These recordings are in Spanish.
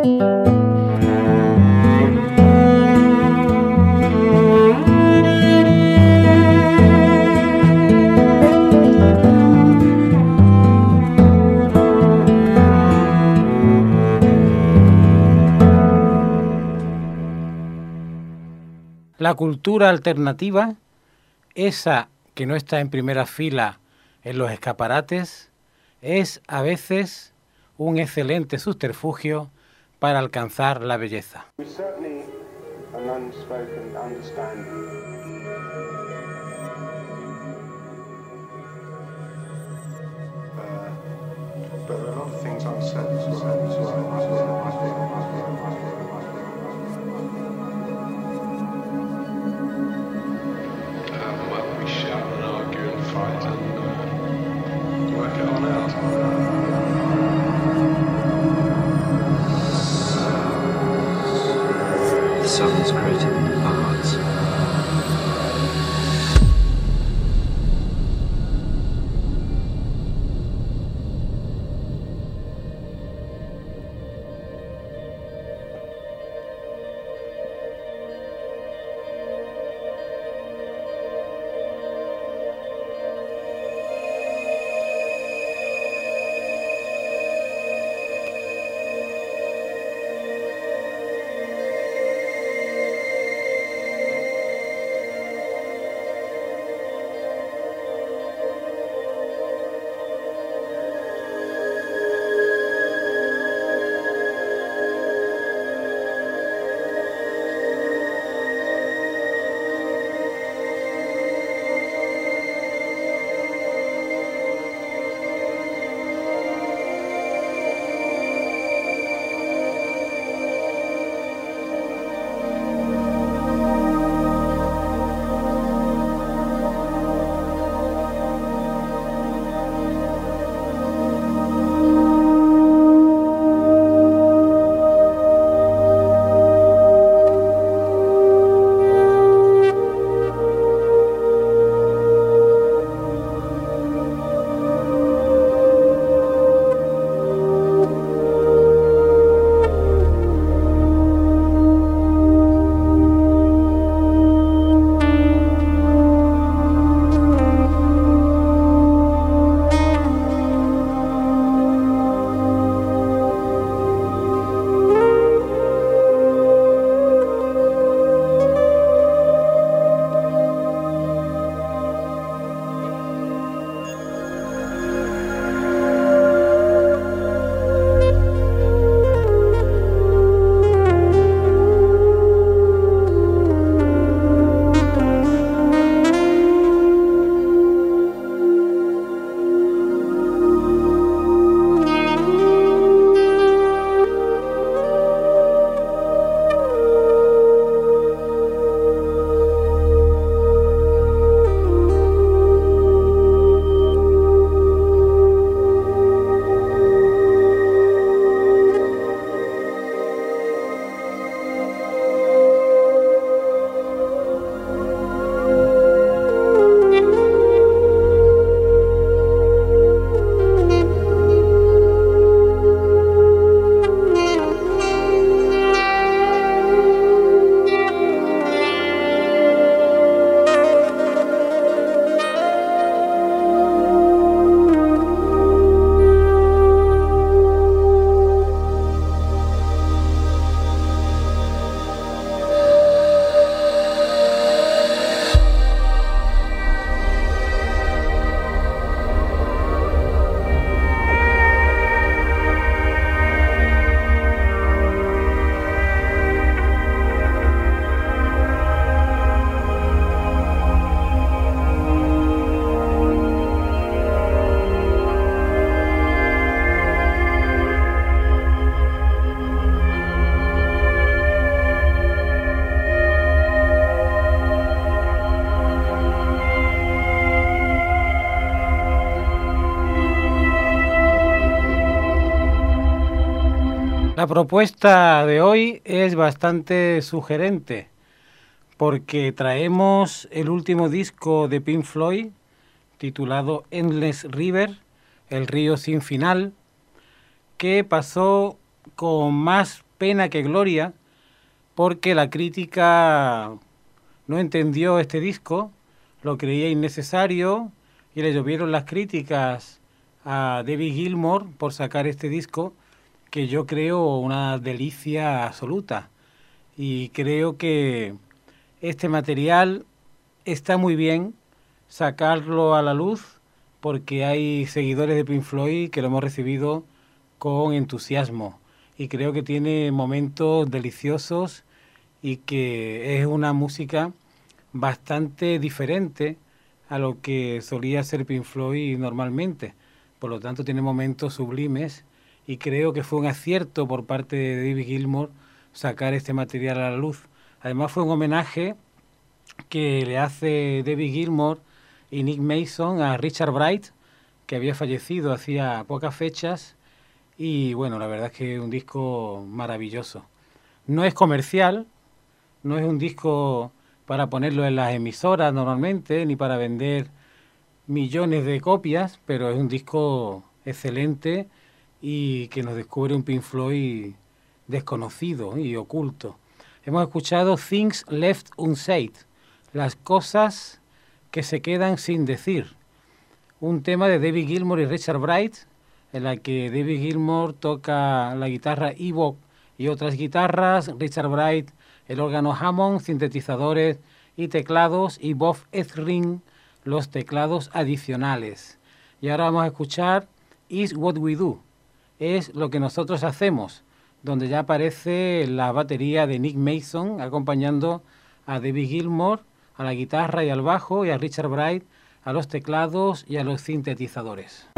La cultura alternativa, esa que no está en primera fila en los escaparates, es a veces un excelente subterfugio para alcanzar la belleza. sons created. La propuesta de hoy es bastante sugerente porque traemos el último disco de Pink Floyd titulado Endless River, El río sin final, que pasó con más pena que gloria, porque la crítica no entendió este disco, lo creía innecesario y le llovieron las críticas a David Gilmour por sacar este disco que yo creo una delicia absoluta y creo que este material está muy bien sacarlo a la luz porque hay seguidores de Pink Floyd que lo hemos recibido con entusiasmo y creo que tiene momentos deliciosos y que es una música bastante diferente a lo que solía ser Pink Floyd normalmente. Por lo tanto, tiene momentos sublimes y creo que fue un acierto por parte de David Gilmour sacar este material a la luz. Además, fue un homenaje que le hace David Gilmour y Nick Mason a Richard Bright, que había fallecido hacía pocas fechas. Y bueno, la verdad es que es un disco maravilloso. No es comercial, no es un disco para ponerlo en las emisoras normalmente, ni para vender millones de copias, pero es un disco excelente y que nos descubre un Pink Floyd desconocido y oculto. Hemos escuchado Things Left Unsaid, las cosas que se quedan sin decir. Un tema de David Gilmour y Richard Bright, en la que David Gilmour toca la guitarra Evoque y otras guitarras, Richard Bright el órgano Hammond, sintetizadores y teclados, y Bob Ezrin los teclados adicionales. Y ahora vamos a escuchar Is What We Do, es lo que nosotros hacemos, donde ya aparece la batería de Nick Mason acompañando a David Gilmour a la guitarra y al bajo y a Richard Bright a los teclados y a los sintetizadores.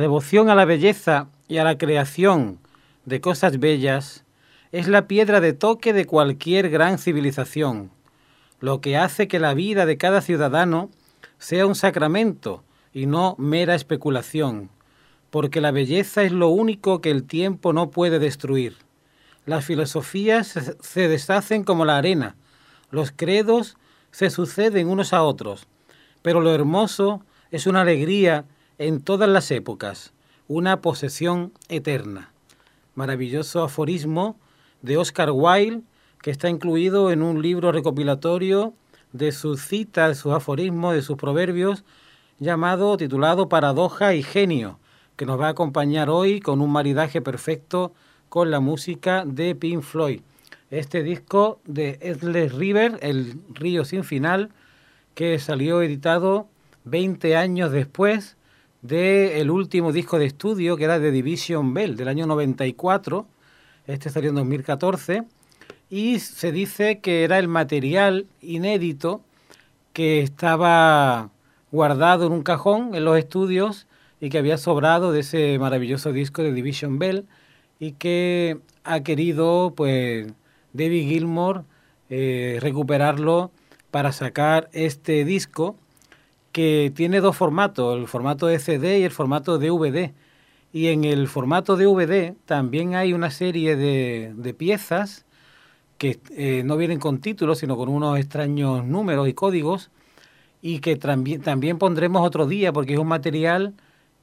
Devoción a la belleza y a la creación de cosas bellas es la piedra de toque de cualquier gran civilización, lo que hace que la vida de cada ciudadano sea un sacramento y no mera especulación, porque la belleza es lo único que el tiempo no puede destruir. Las filosofías se deshacen como la arena, los credos se suceden unos a otros, pero lo hermoso es una alegría en todas las épocas, una posesión eterna. Maravilloso aforismo de Oscar Wilde, que está incluido en un libro recopilatorio de sus citas, sus aforismos, de sus proverbios, llamado, titulado Paradoja y Genio, que nos va a acompañar hoy con un maridaje perfecto con la música de Pink Floyd. Este disco de Endless River, El Río Sin Final, que salió editado 20 años después del último disco de estudio, que era de Division Bell, del año 94. Este salió en 2014. Y se dice que era el material inédito que estaba guardado en un cajón en los estudios y que había sobrado de ese maravilloso disco de Division Bell y que ha querido pues David Gilmour eh, recuperarlo para sacar este disco que tiene dos formatos, el formato de CD y el formato DVD. Y en el formato DVD también hay una serie de, piezas que eh, no vienen con títulos, sino con unos extraños números y códigos, y que también, también pondremos otro día, porque es un material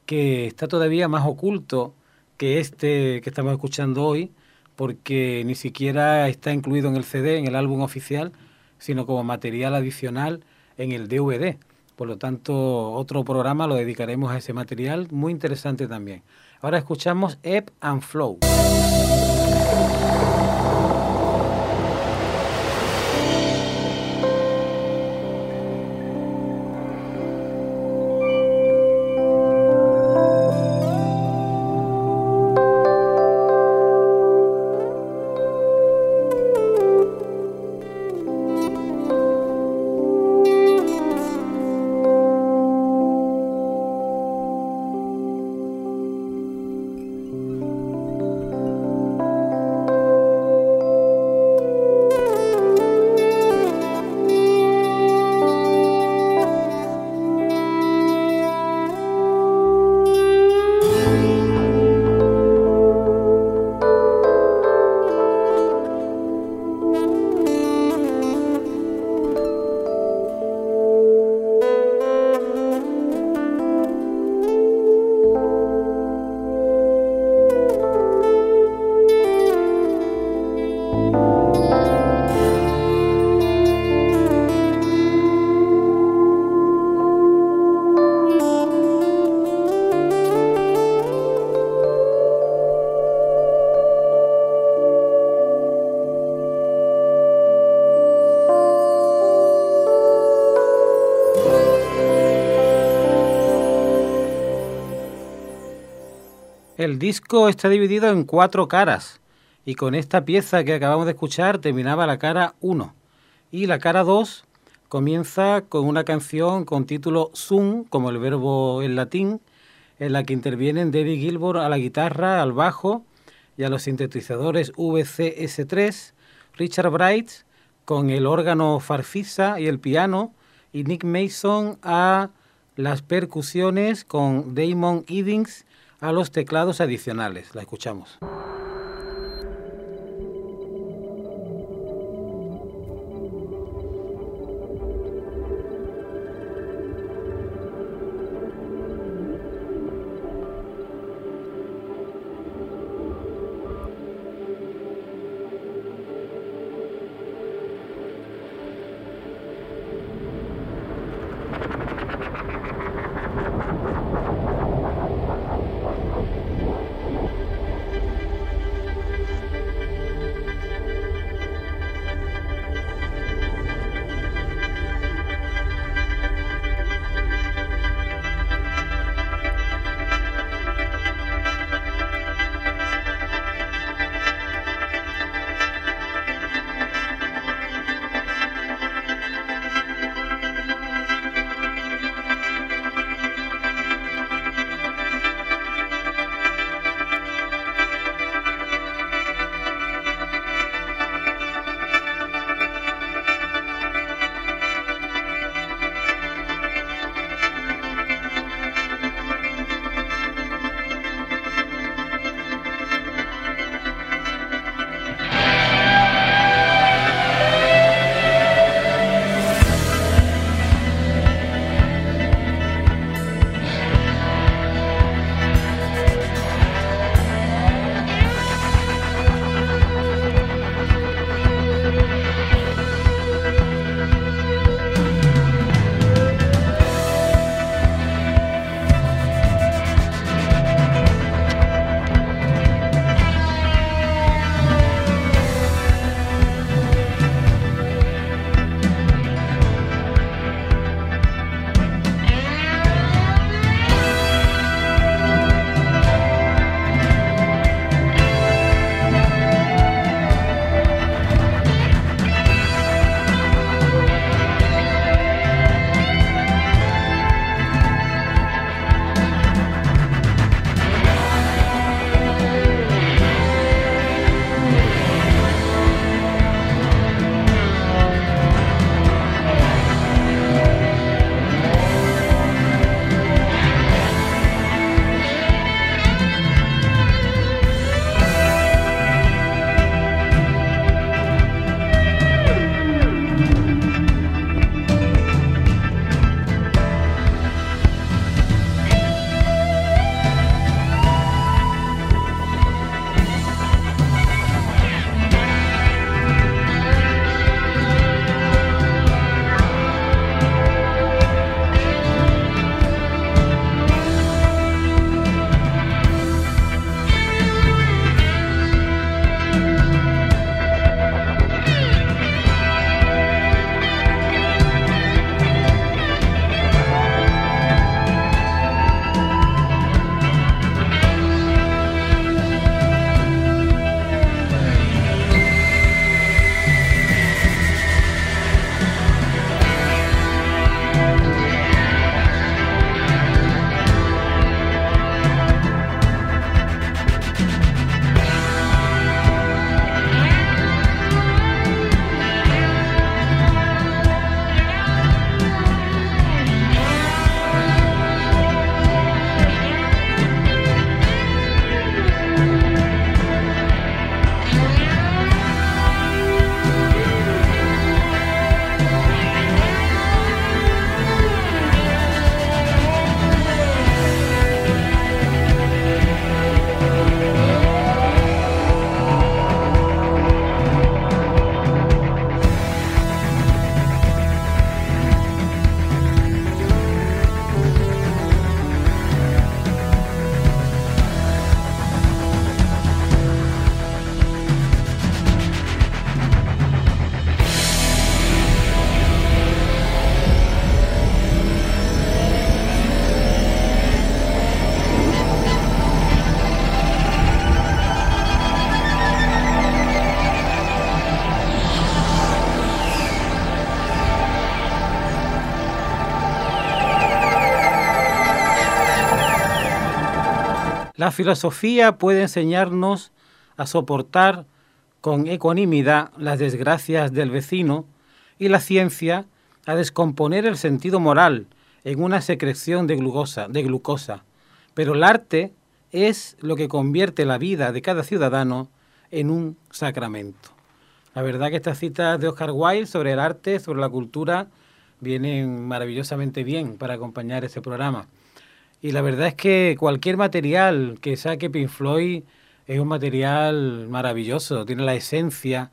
que está todavía más oculto que este que estamos escuchando hoy, porque ni siquiera está incluido en el CD, en el álbum oficial, sino como material adicional en el DVD. Por lo tanto, otro programa lo dedicaremos a ese material, muy interesante también. Ahora escuchamos Ebb and Flow. Disco está dividido en cuatro caras y con esta pieza que acabamos de escuchar terminaba la cara 1 y la cara 2 comienza con una canción con título Zoom, como el verbo en latín, en la que intervienen David Gilmour a la guitarra, al bajo y a los sintetizadores VCS3, Richard Bright con el órgano farfisa y el piano y Nick Mason a las percusiones con Damon Eddings a los teclados adicionales. La escuchamos. La filosofía puede enseñarnos a soportar con ecuanimidad las desgracias del vecino y la ciencia a descomponer el sentido moral en una secreción de glucosa, de glucosa. Pero el arte es lo que convierte la vida de cada ciudadano en un sacramento. La verdad que estas citas de Oscar Wilde sobre el arte, sobre la cultura, vienen maravillosamente bien para acompañar ese programa. Y la verdad es que cualquier material que saque Pink Floyd es un material maravilloso, tiene la esencia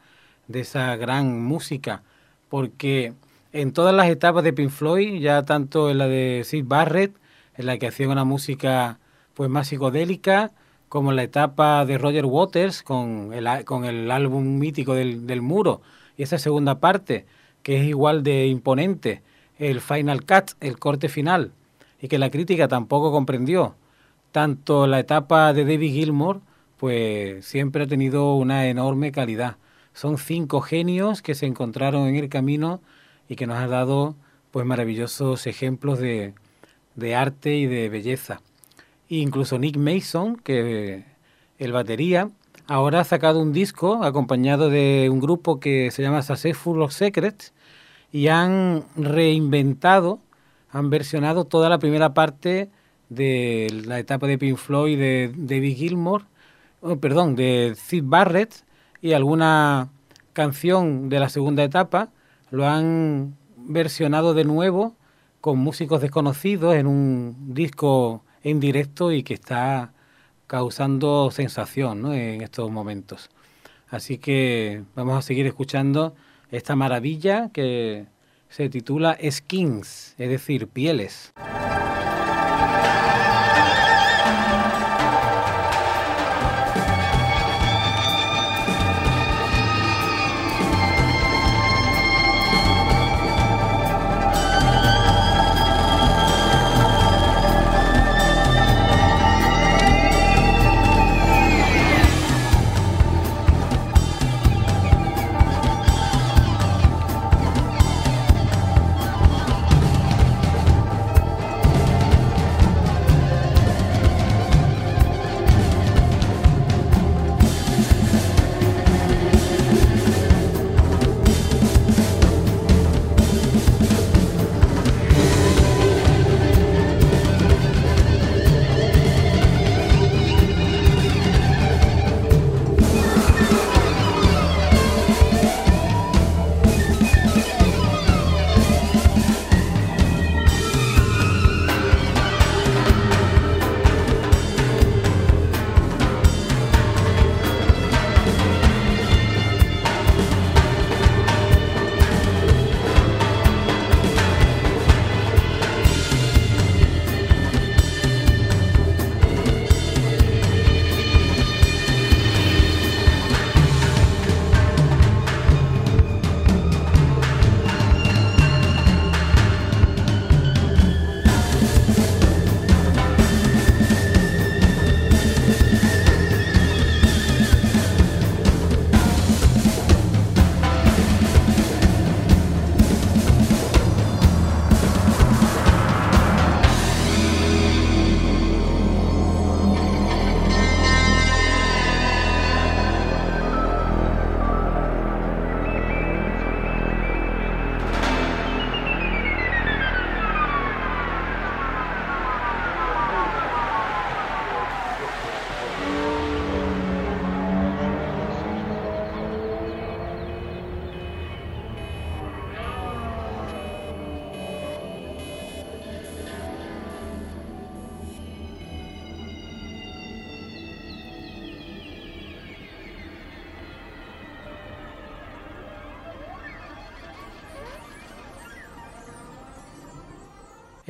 de esa gran música, porque en todas las etapas de Pink Floyd, ya tanto en la de Sid Barrett, en la que hacía una música pues más psicodélica, como en la etapa de Roger Waters con el, con el álbum mítico del, del muro, y esa segunda parte, que es igual de imponente, el Final Cut, el corte final, y que la crítica tampoco comprendió. Tanto la etapa de David Gilmour, pues siempre ha tenido una enorme calidad. Son cinco genios que se encontraron en el camino y que nos han dado pues maravillosos ejemplos de, de arte y de belleza. E incluso Nick Mason, que el batería, ahora ha sacado un disco acompañado de un grupo que se llama Successful of Secrets y han reinventado, han versionado toda la primera parte de la etapa de Pink Floyd de David Gilmour, oh, perdón, de Sid Barrett y alguna canción de la segunda etapa lo han versionado de nuevo con músicos desconocidos en un disco en directo y que está causando sensación en estos momentos. Así que vamos a seguir escuchando esta maravilla que se titula Skins, es decir, pieles.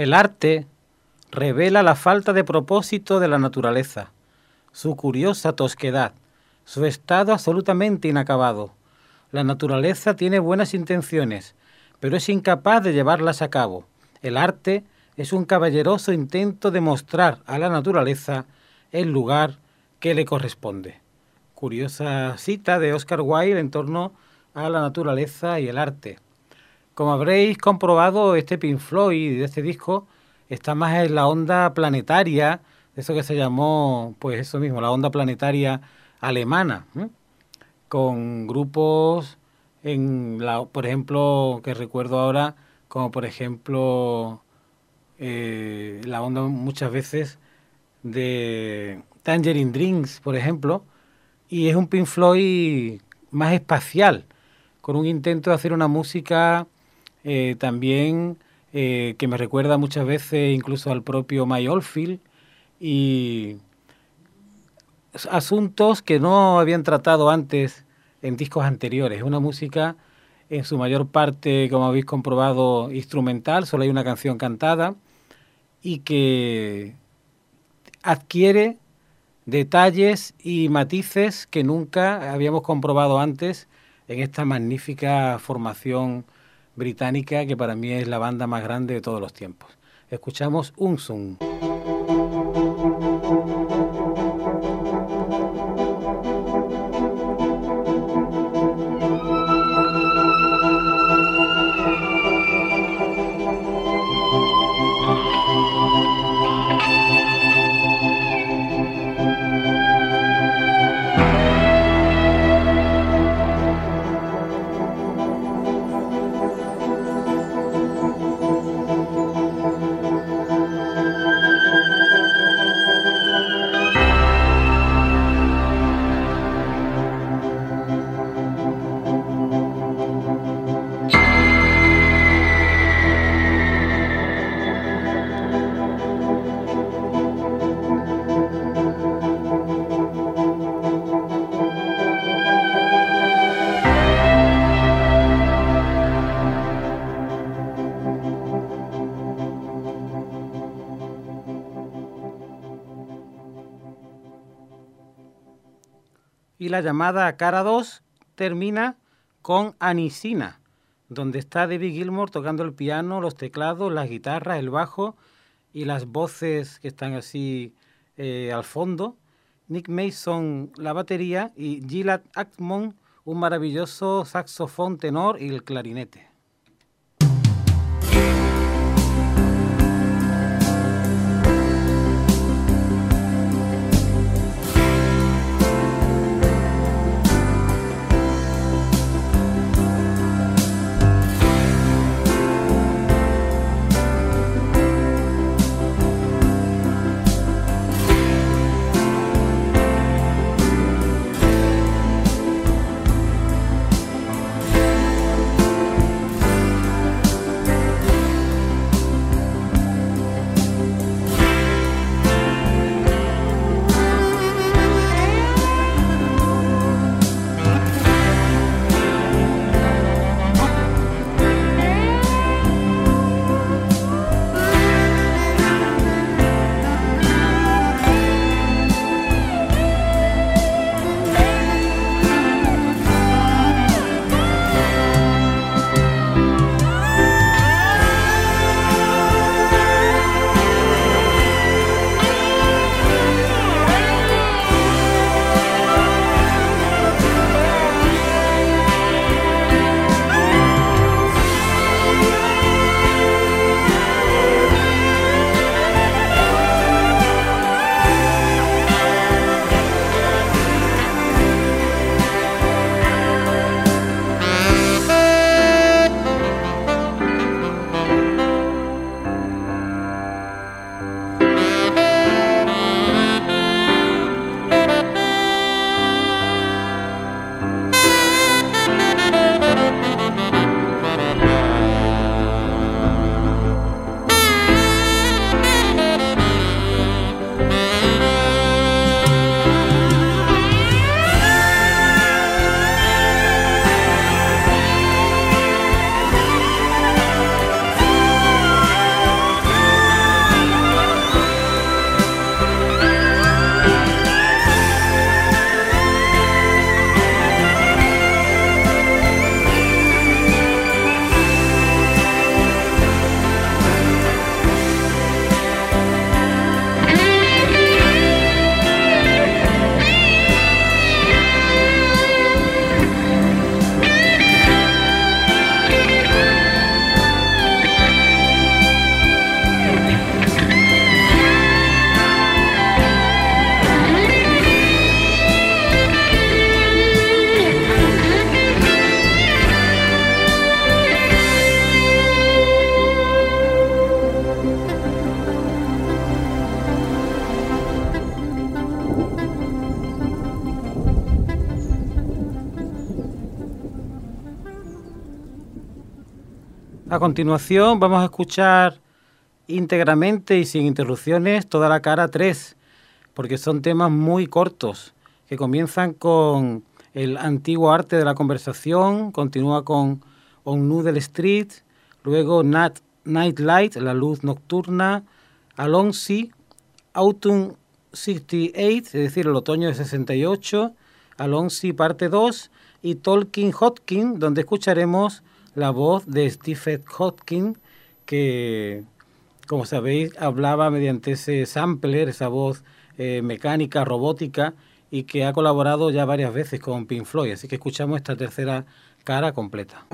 El arte revela la falta de propósito de la naturaleza, su curiosa tosquedad, su estado absolutamente inacabado. La naturaleza tiene buenas intenciones, pero es incapaz de llevarlas a cabo. El arte es un caballeroso intento de mostrar a la naturaleza el lugar que le corresponde. Curiosa cita de Oscar Wilde en torno a la naturaleza y el arte. Como habréis comprobado, este Pink Floyd de este disco está más en la onda planetaria eso que se llamó, pues eso mismo, la onda planetaria alemana, con grupos, en la, por ejemplo, que recuerdo ahora, como por ejemplo eh, la onda muchas veces de Tangerine Drinks, por ejemplo, y es un Pink Floyd más espacial, con un intento de hacer una música eh, también eh, que me recuerda muchas veces incluso al propio My Oldfield y asuntos que no habían tratado antes en discos anteriores. Una música en su mayor parte, como habéis comprobado, instrumental, solo hay una canción cantada y que adquiere detalles y matices que nunca habíamos comprobado antes en esta magnífica formación británica que para mí es la banda más grande de todos los tiempos. Escuchamos Unsung. La llamada cara 2 termina con Anisina, donde está David Gilmour tocando el piano, los teclados, las guitarras, el bajo y las voces que están así eh, al fondo. Nick Mason la batería y Gilad Ackmon un maravilloso saxofón tenor y el clarinete. Continuación vamos a escuchar íntegramente y sin interrupciones toda la cara 3, porque son temas muy cortos, que comienzan con el antiguo arte de la conversación, continúa con On Noodle Street, luego Night, Night Light, la luz nocturna, Alonsi, Autumn 68, es decir, el otoño de 68, Alonsi parte 2 y Tolkien Hotkin, donde escucharemos la voz de Stephen Hotkin, que, como sabéis, hablaba mediante ese sampler, esa voz eh, mecánica, robótica, y que ha colaborado ya varias veces con Pink Floyd. Así que escuchamos esta tercera cara completa.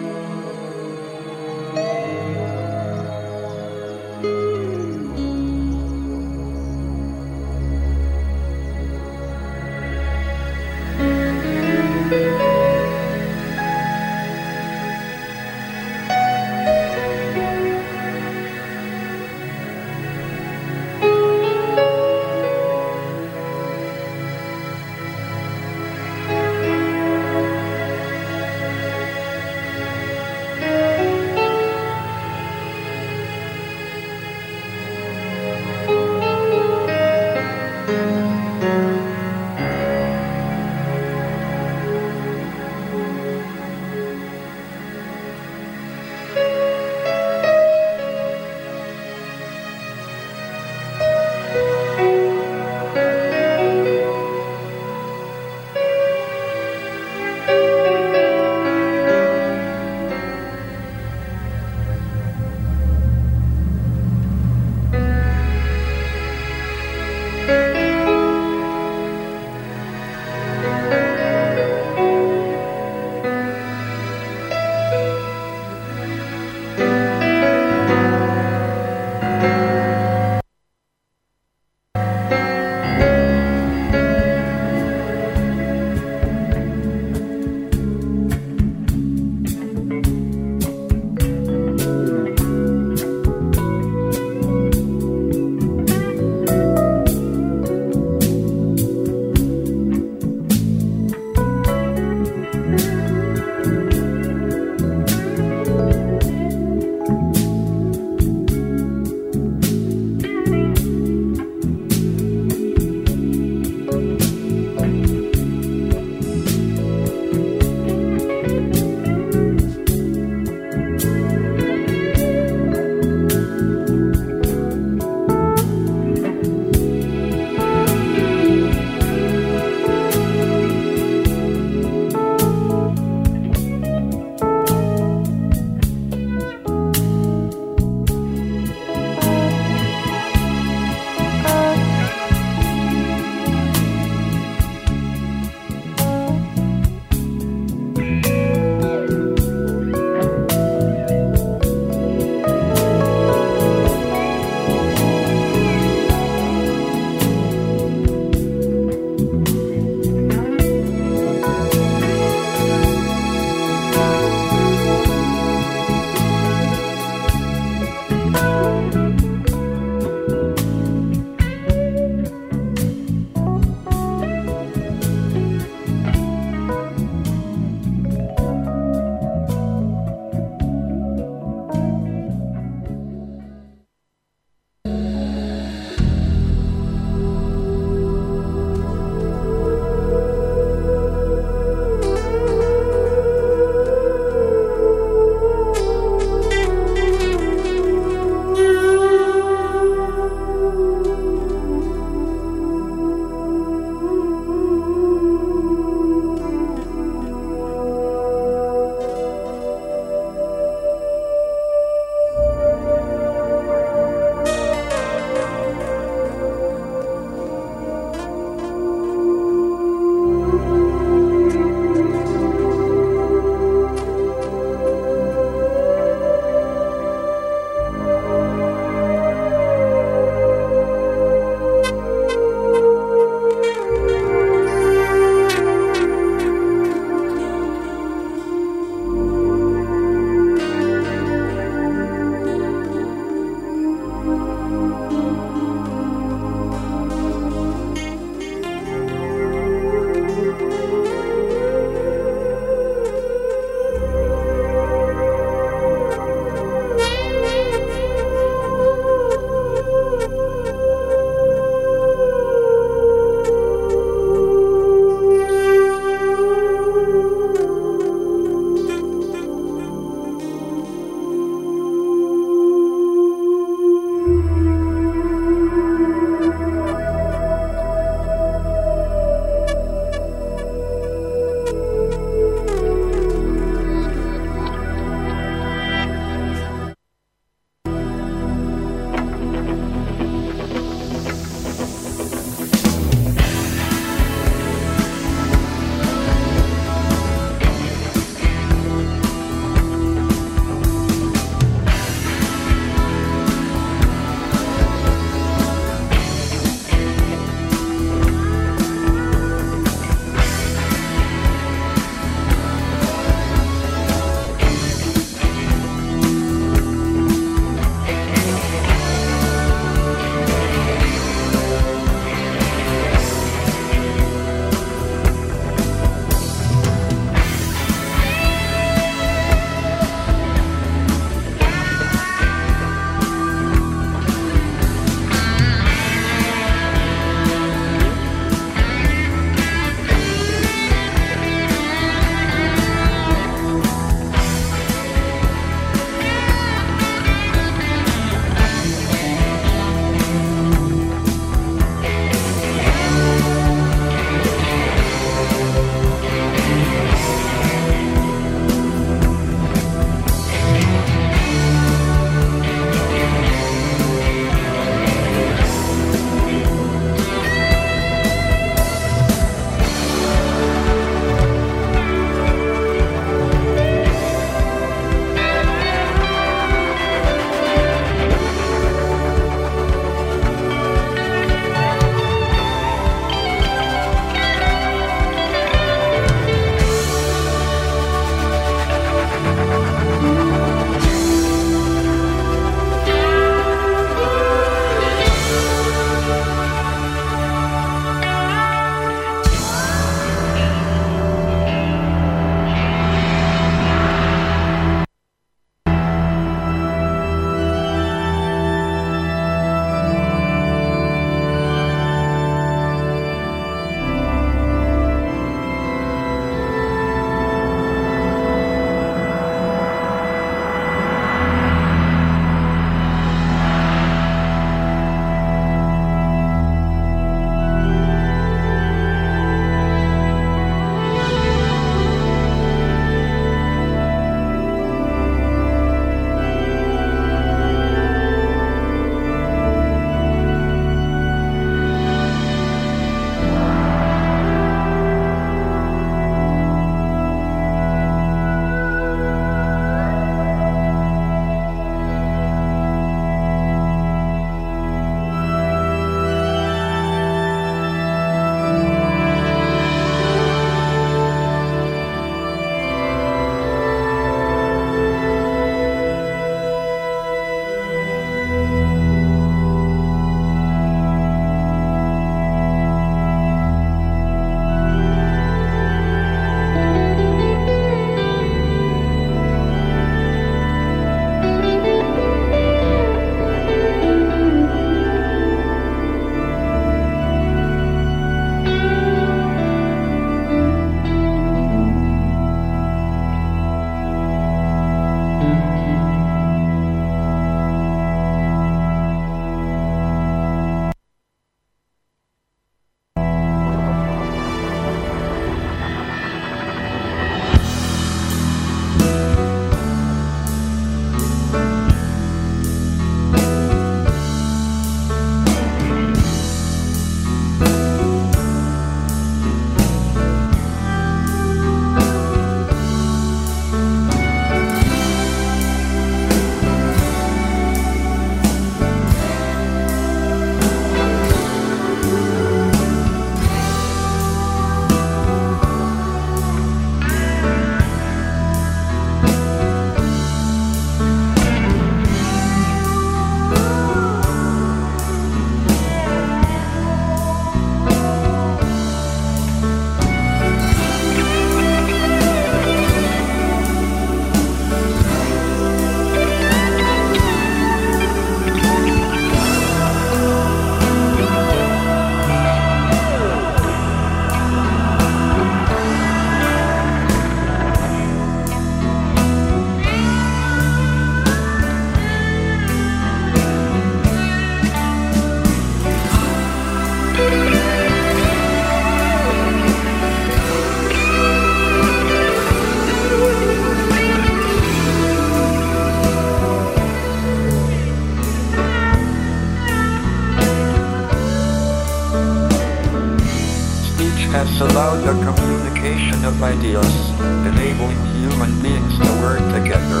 Ideas, enabling human beings to work together.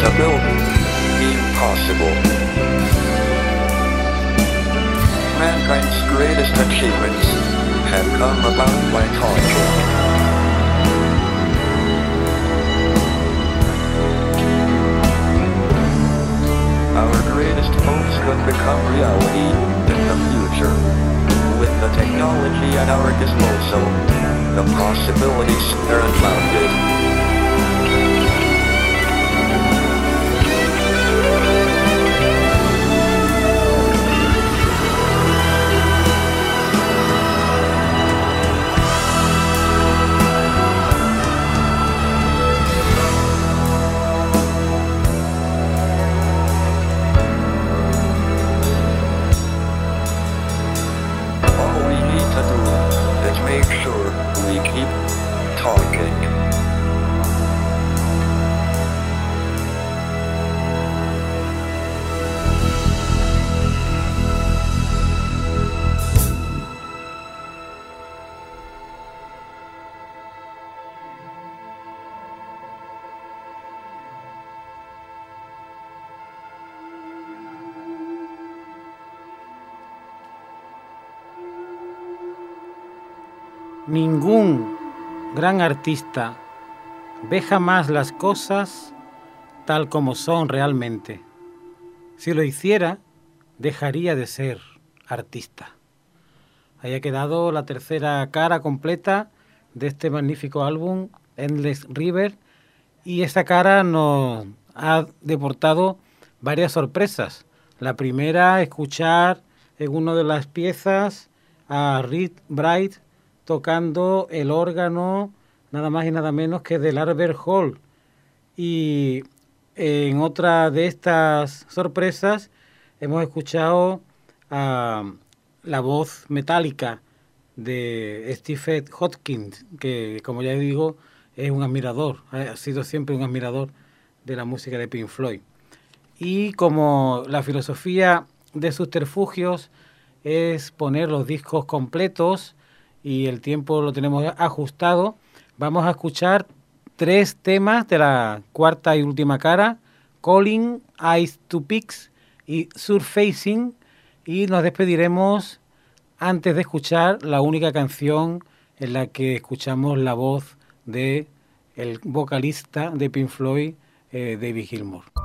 To build the impossible. Mankind's greatest achievements have come about by talking. Our greatest hopes could become reality in the future. With the technology at our disposal, the possibilities are unbounded. Gran artista ve jamás las cosas tal como son realmente. Si lo hiciera, dejaría de ser artista. Ahí ha quedado la tercera cara completa de este magnífico álbum, Endless River, y esta cara nos ha deportado varias sorpresas. La primera, escuchar en una de las piezas a Reed Bright tocando el órgano nada más y nada menos que del Albert Hall. Y en otra de estas sorpresas hemos escuchado a la voz metálica de Stephen Hopkins, que como ya digo es un admirador, ha sido siempre un admirador de la música de Pink Floyd. Y como la filosofía de Subterfugios es poner los discos completos y el tiempo lo tenemos ajustado, vamos a escuchar tres temas de la cuarta y última cara, Calling, Eyes to Peaks y Surfacing, y nos despediremos antes de escuchar la única canción en la que escuchamos la voz de el vocalista de Pink Floyd, eh, David Gilmour.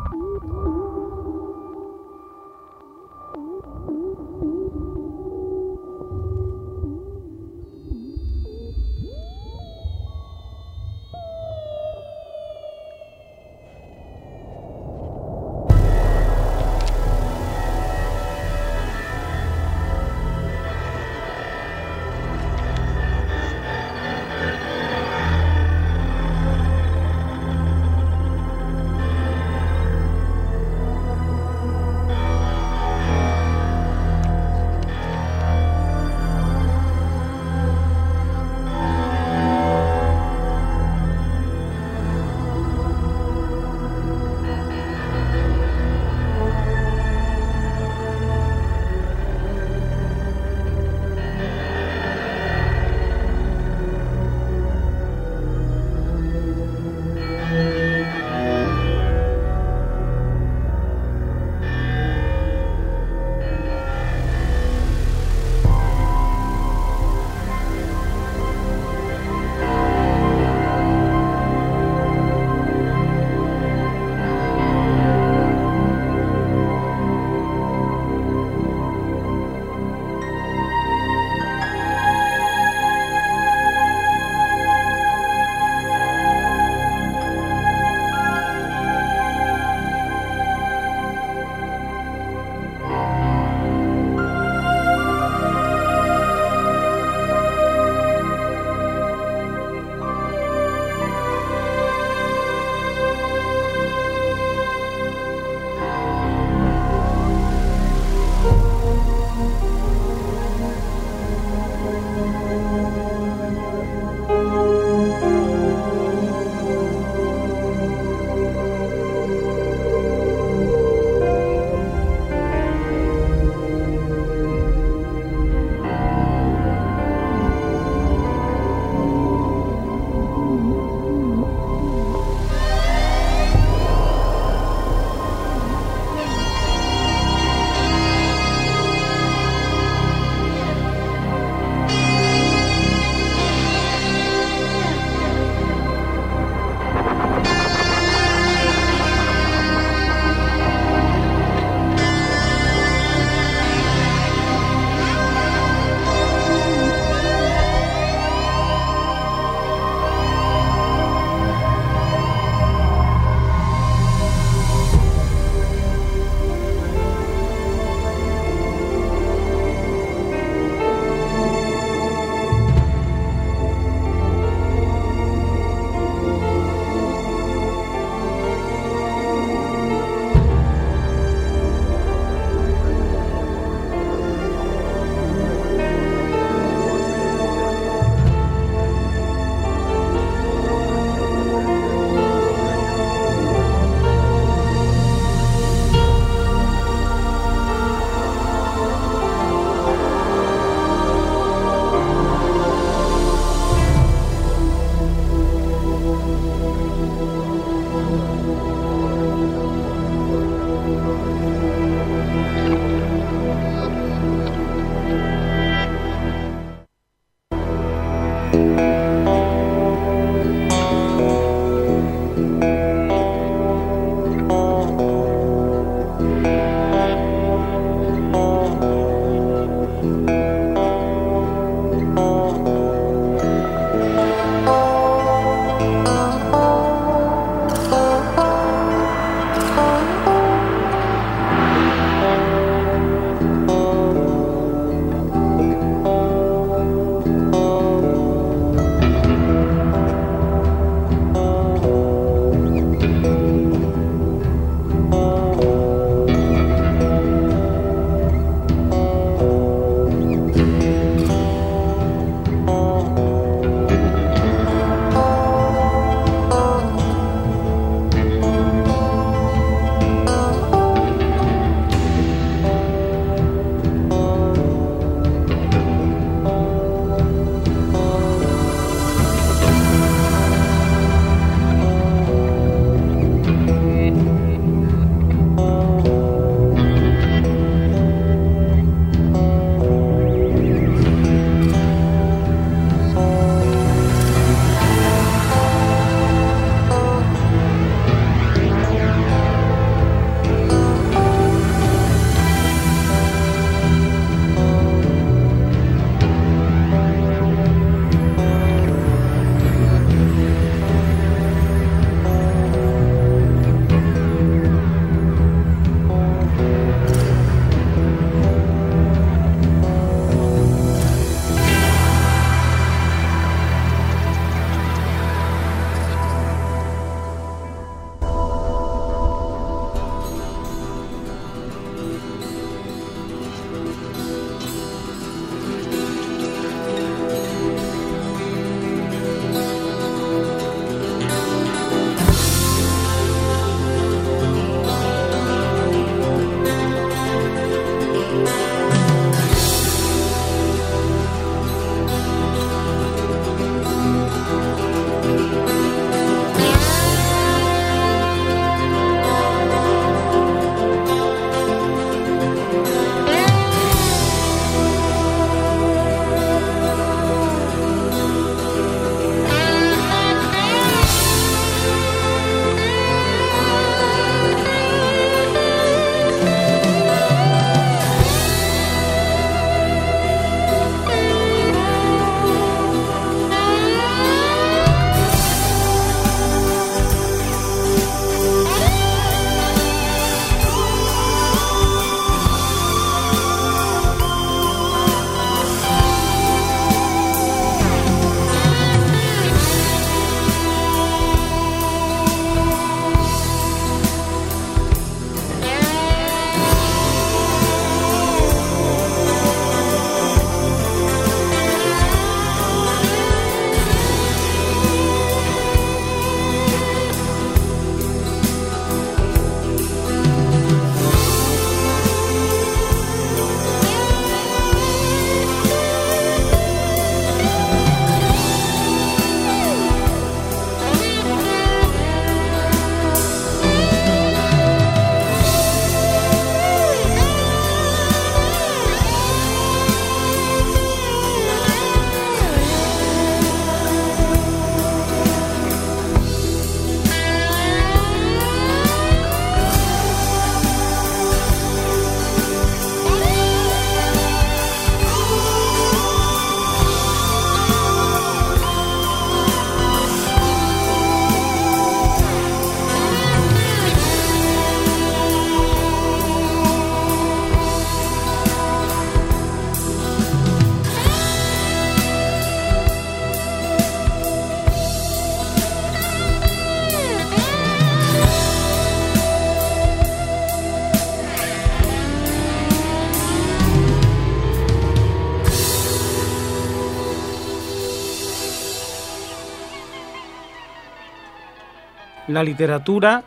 La literatura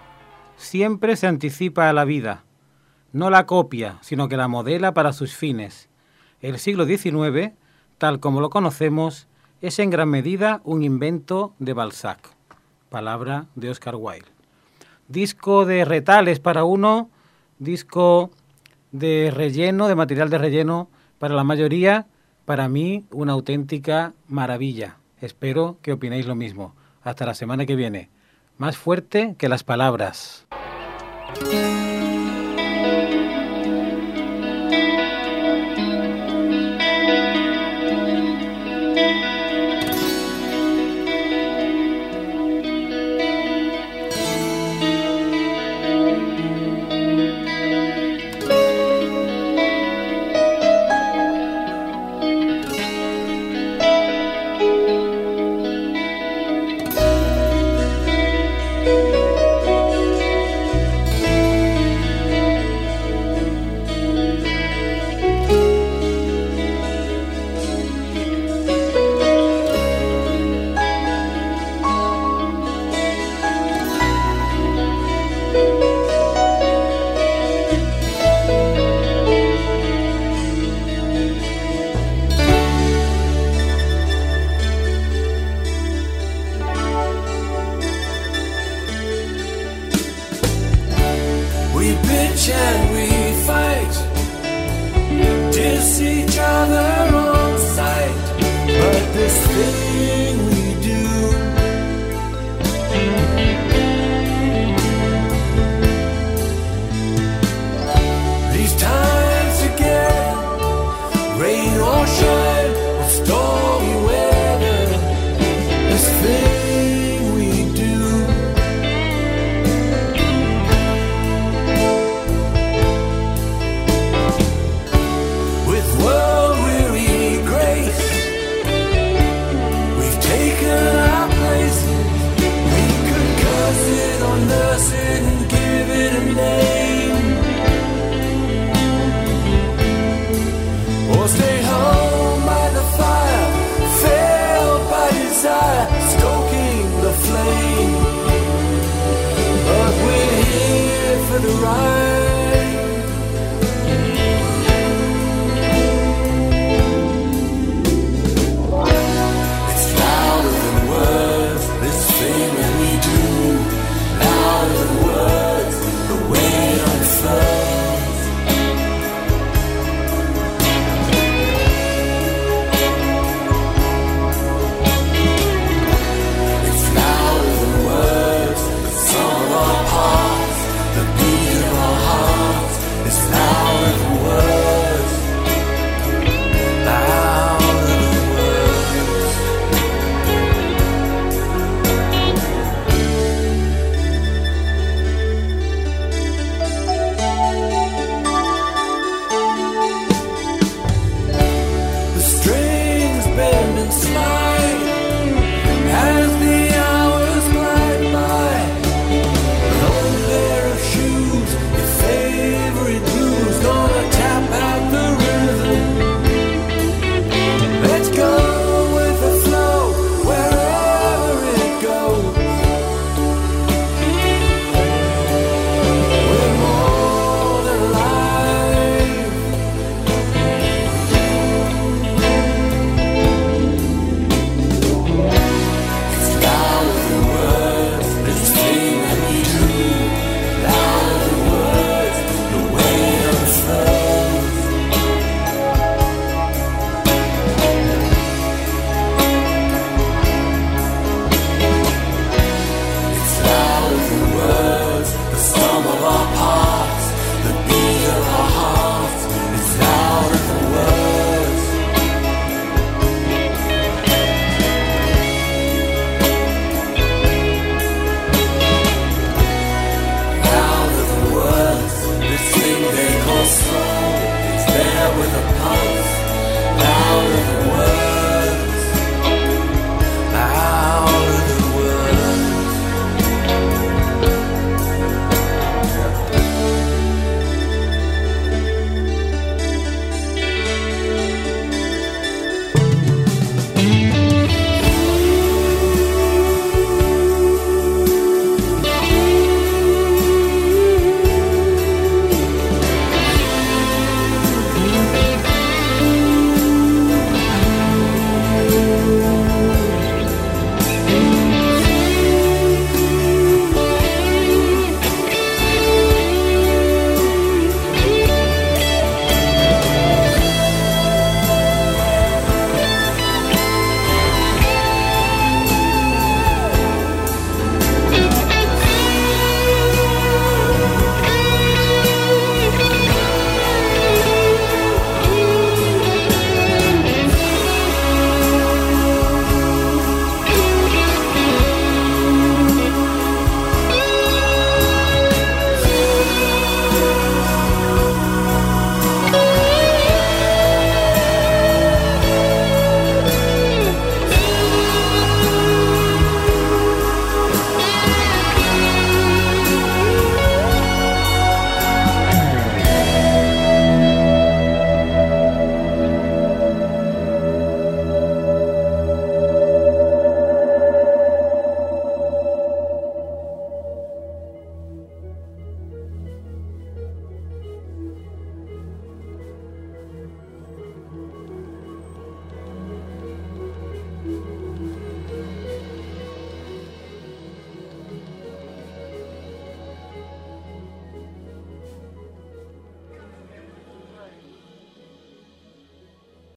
siempre se anticipa a la vida, no la copia, sino que la modela para sus fines. El siglo XIX, tal como lo conocemos, es en gran medida un invento de Balzac, palabra de Oscar Wilde. Disco de retales para uno, disco de relleno, de material de relleno para la mayoría, para mí una auténtica maravilla. Espero que opinéis lo mismo. Hasta la semana que viene más fuerte que las palabras.